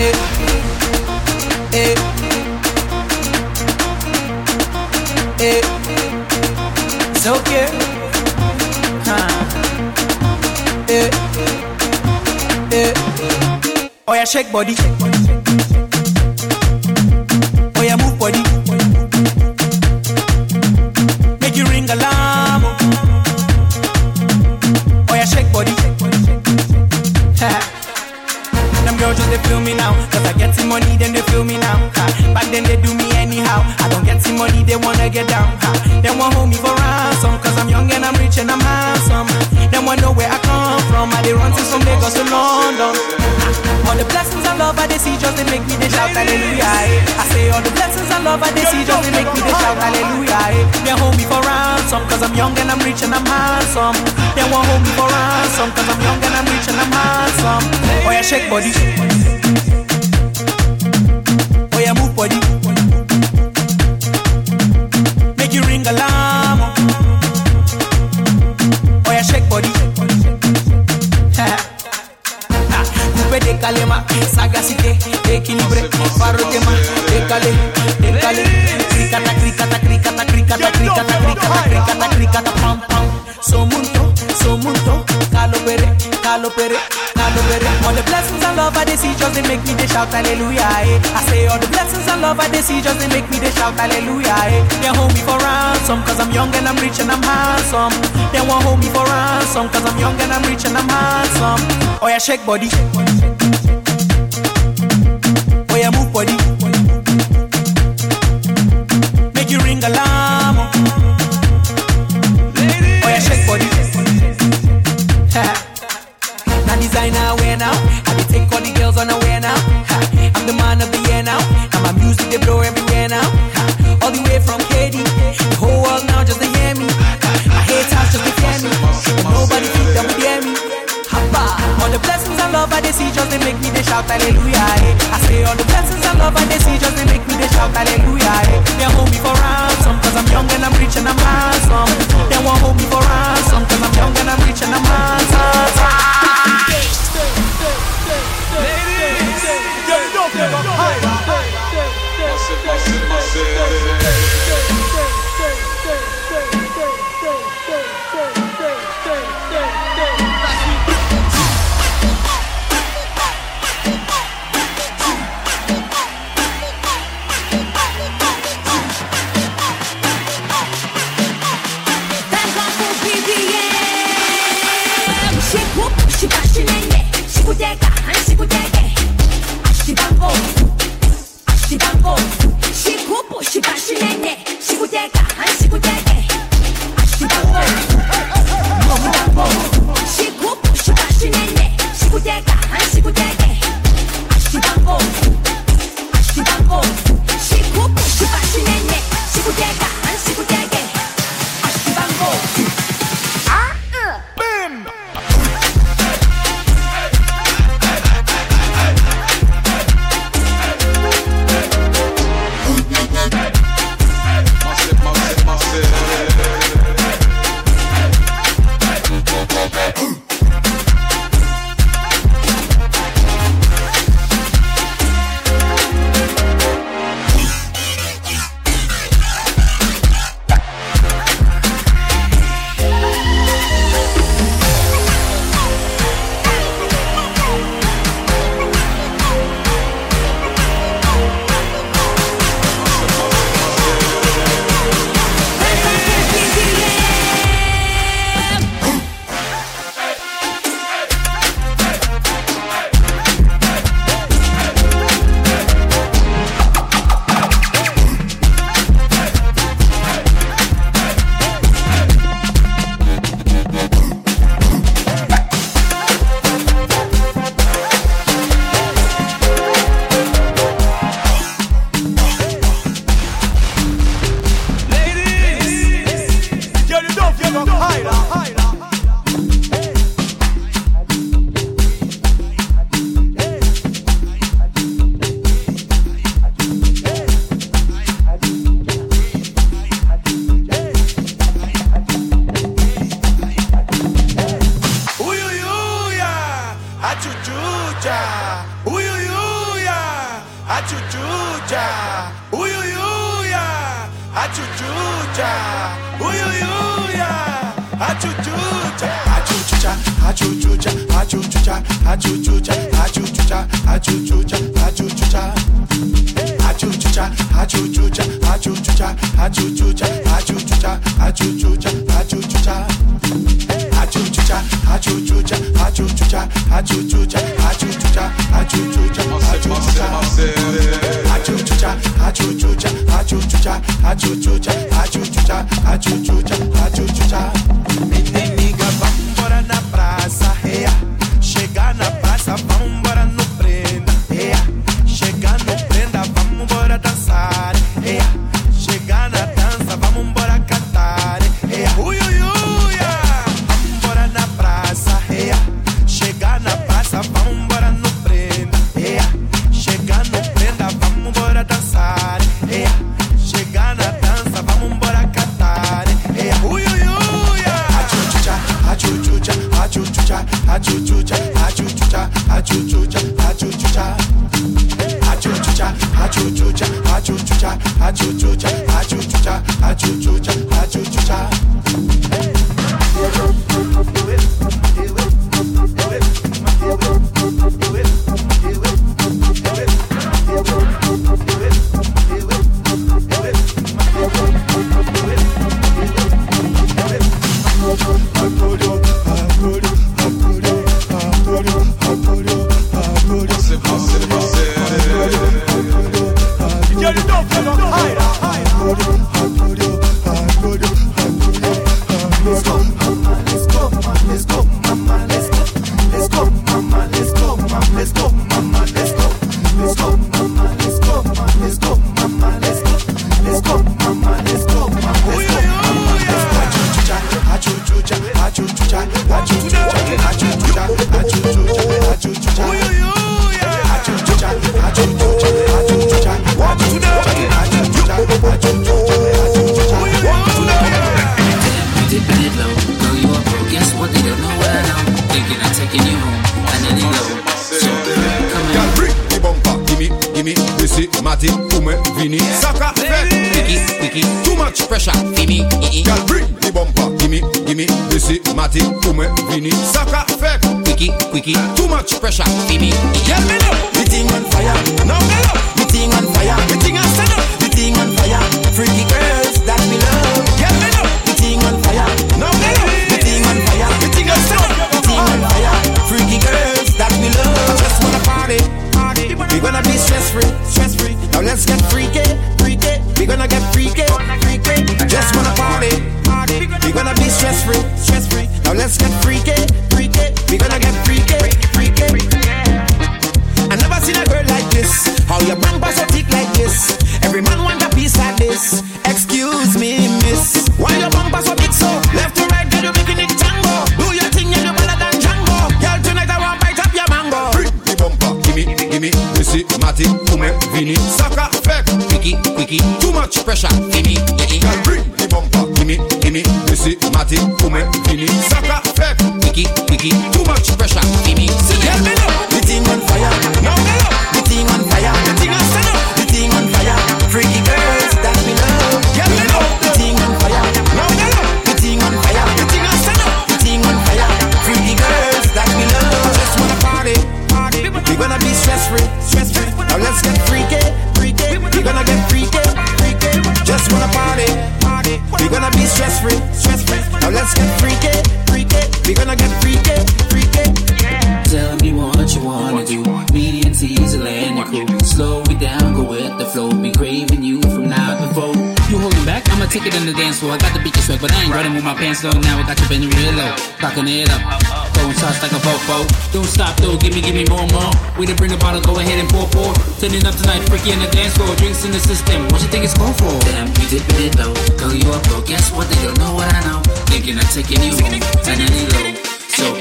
Eh, eh, eh. Oh, shake body. Oh yeah, move body. Wanna get down. Ha. They want hold me for ransom. Cause I'm young and I'm rich and I'm handsome. They want know where I come from. I they run to some Lagos to London. All the blessings and love I they see just they make me they shout hallelujah. I say all the blessings and love I they see just they make me they shout hallelujah. They hold me for ransom. Cause I'm young and I'm rich and I'm handsome. They want hold me for ransom. Cause I'm young and I'm rich and I'm handsome. Oh yeah, shake body. Calopere, calopere, calopere. All the blessings and love I they see just they make me they shout hallelujah. Eh. I say all the blessings and love I they see just they make me they shout hallelujah. Eh. They hold me for ransom cause I'm young and I'm rich and I'm handsome. They won't hold me for ransom cause I'm young and I'm rich and I'm handsome. Oh yeah, shake body. Oh yeah, move body. Hallelujah. Eh. I say all the blessings and love I they see just they make me they shout hallelujah. Eh. They hold me for ransom cause I'm young and I'm rich and I'm handsome. They won't hold me for ransom cause I'm young and I'm rich and I'm handsome. 시구 くてか半縮てか chucha, hachu chucha, hachu chucha, hachu chucha, hachu chucha, hachu chucha, hachu chucha. Hachu chucha, hachu chucha, hachu chucha, hachu chucha, hachu chucha, hachu chucha, hachu chucha. Hachu chucha, hachu chucha, hachu chucha, hachu chucha, hachu chucha, hachu chucha, hachu chucha. Hachu chucha, hachu chucha, hachu chucha, hachu chucha, hachu chucha, hachu chucha. Achuchucha, pressure. give me, Girl, bring the bumper, gimme, gimme, this it, Matty, Ume, Vini, Saka, Fek, quicky, quicky, too much pressure. give me, Girl, me love, The thing on fire, now me love, the thing on fire, the thing I stand up. the thing on fire. Freaky girls that we love. Girl, me love, The thing on fire, now me love, the thing on fire, the thing I stand up. the thing on fire. Freaky girls that we love. Just wanna party, party. We gonna be stress free, stress free. Now let's get freaky, Si mati ou men vini. Saka fek Kwiki, kwiki. Too much pressure Kimi, kimi Girl bring the bumper. Kimi, kimi Si mati ou men vini. Saka fek Kwiki, kwiki. Take it on the dance floor. I got the beat swag, but I ain't running with my pants down. Now I got you bending real low. Cocking it up. Throwing shots like a fofo. Don't stop though, give me, give me more, more. We done bring the bottle, go ahead and pour, pour. Turning up tonight, freaky in the dance floor. Drinks in the system. What you think it's going for? Damn, you dipping it low. Girl, you up, bro. Guess what? They don't know what I know. Thinking I'm taking you home. Turning it low. So.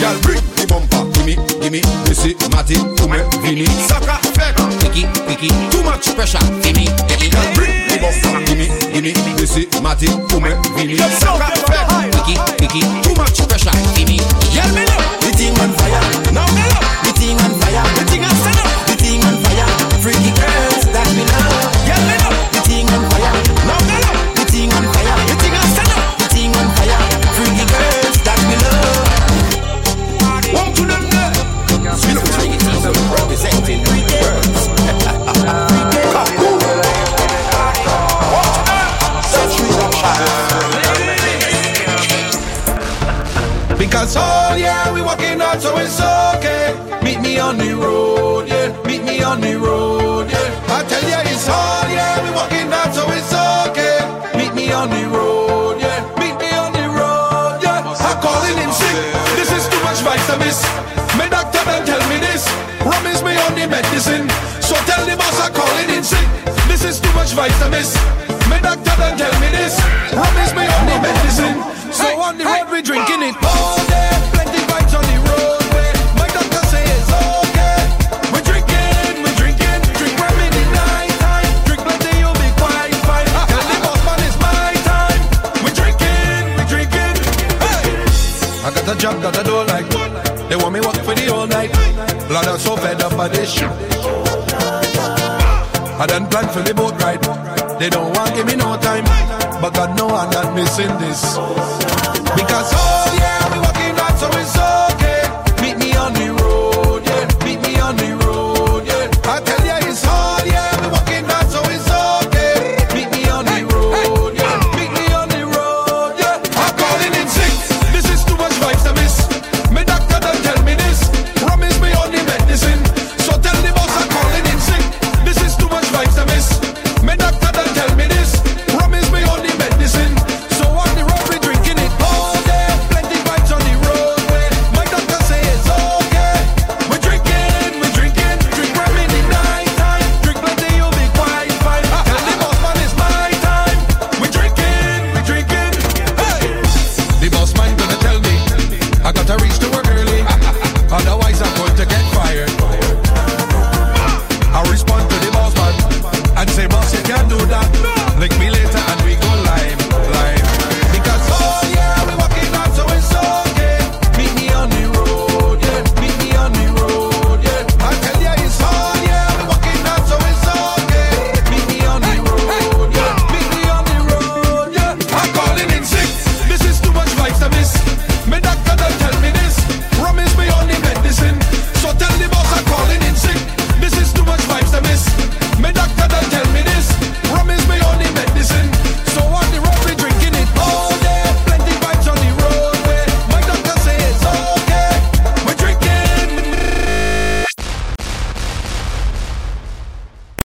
Girl, bring the bumper, gimme, gimme, it, Matty, Ume, Vini, Saka, Fek, Quicky, quicky, too much pressure. give me, eh, eh. Girl, bring the bumper, gimme, gimme, it, Matty, Ume, Vini, Saka, Fek, Quicky, quicky, too much pressure. give me, Girl, me love, The thing on fire. now me love, The thing on fire. the thing stand up. The thing on fire. Freaky girls the road, yeah. I tell ya it's all, yeah, we walking hard, so it's okay. Meet me on the road, yeah, meet me on the road, yeah. I'm calling in sick, this is too much vitamins. My doctor man tell me this, promise me on the medicine. So tell the boss I'm calling in sick, this is too much vitamins. My doctor man tell me this, promise me on the medicine. So on the road we drinking it all day, shit. I done plan for the boat ride. They don't want give me no time. But God know I'm not missing this.